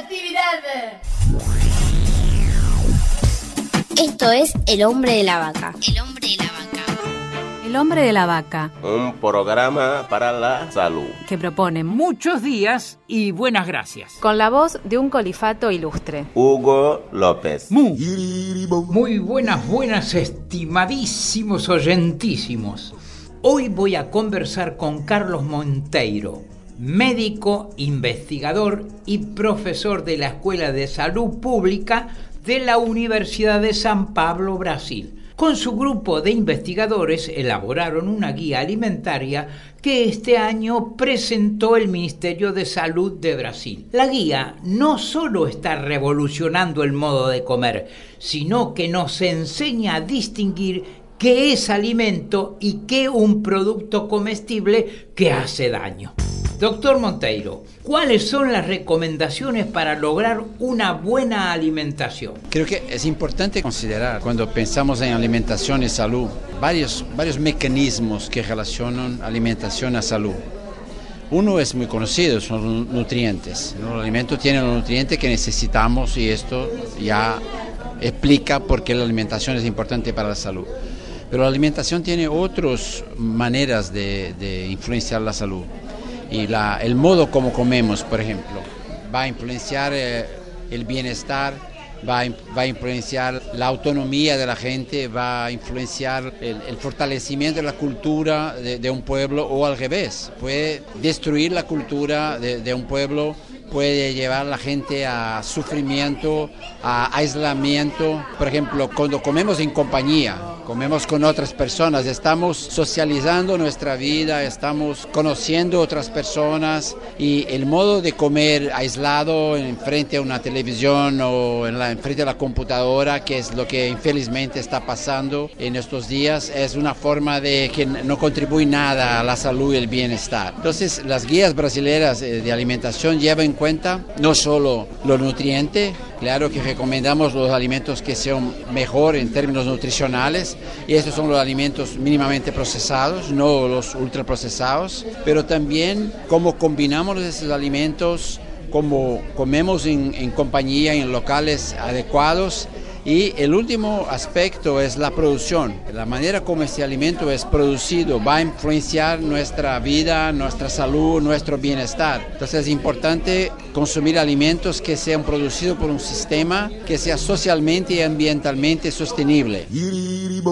actividad. Esto es El hombre de la vaca. El hombre de la vaca. El hombre de la vaca, Un programa para la salud. que propone Muchos días y buenas gracias. Con la voz de un colifato ilustre. Hugo López. Mu. Muy buenas, buenas, estimadísimos oyentísimos. Hoy voy a conversar con Carlos Monteiro, médico, investigador y profesor de la Escuela de Salud Pública de la Universidad de San Pablo, Brasil. Con su grupo de investigadores elaboraron una guía alimentaria que este año presentó el Ministerio de Salud de Brasil. La guía no solo está revolucionando el modo de comer, sino que nos enseña a distinguir qué es alimento y qué un producto comestible que hace daño. Doctor Monteiro, ¿cuáles son las recomendaciones para lograr una buena alimentación? Creo que es importante considerar cuando pensamos en alimentación y salud varios, varios mecanismos que relacionan alimentación a salud. Uno es muy conocido, son los nutrientes. ¿no? El alimento tiene los nutrientes que necesitamos y esto ya explica por qué la alimentación es importante para la salud. Pero la alimentación tiene otras maneras de, de influenciar la salud. Y la- el modo como comemos, por ejemplo, va a influenciar eh, el bienestar, va a, va a influenciar la autonomía de la gente, va a influenciar el, fortalecimiento de la cultura de, de un pueblo o al revés. Puede destruir la cultura de, de un pueblo, puede llevar a la gente a sufrimiento, a aislamiento. Por ejemplo, cuando comemos en compañía, comemos con otras personas, estamos socializando nuestra vida, estamos conociendo otras personas y el modo de comer aislado en frente a una televisión o en la, en frente a la computadora, que es lo que infelizmente está pasando en estos días, es una forma de que no contribuye nada a la salud y el bienestar. Entonces, las guías brasileñas eh, de alimentación llevan en cuenta no solo los nutrientes, Claro que recomendamos los alimentos que sean mejor en términos nutricionales y estos son los alimentos mínimamente procesados, no los ultraprocesados, pero también cómo combinamos esos alimentos, cómo comemos en, en compañía, en locales adecuados y el último aspecto es la producción. La manera como este alimento es producido va a influenciar nuestra vida, nuestra salud, nuestro bienestar. Entonces es importante consumir alimentos que sean producidos por un sistema que sea socialmente y ambientalmente sostenible.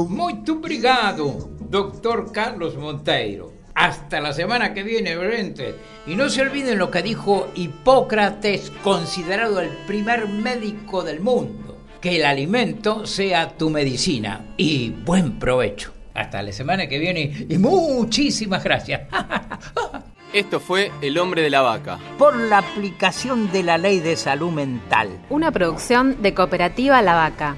Muito obrigado, doctor Carlos Monteiro. Hasta la semana que viene, gente. Y no se olviden lo que dijo Hipócrates, considerado el primer médico del mundo. Que el alimento sea tu medicina. Y buen provecho. Hasta la semana que viene y muchísimas gracias. Esto fue El hombre de la vaca. Por la aplicación de la ley de salud mental. Una producción de Cooperativa La Vaca.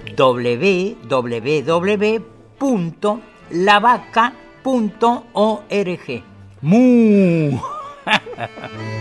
www.lavaca.org. ¡Mu!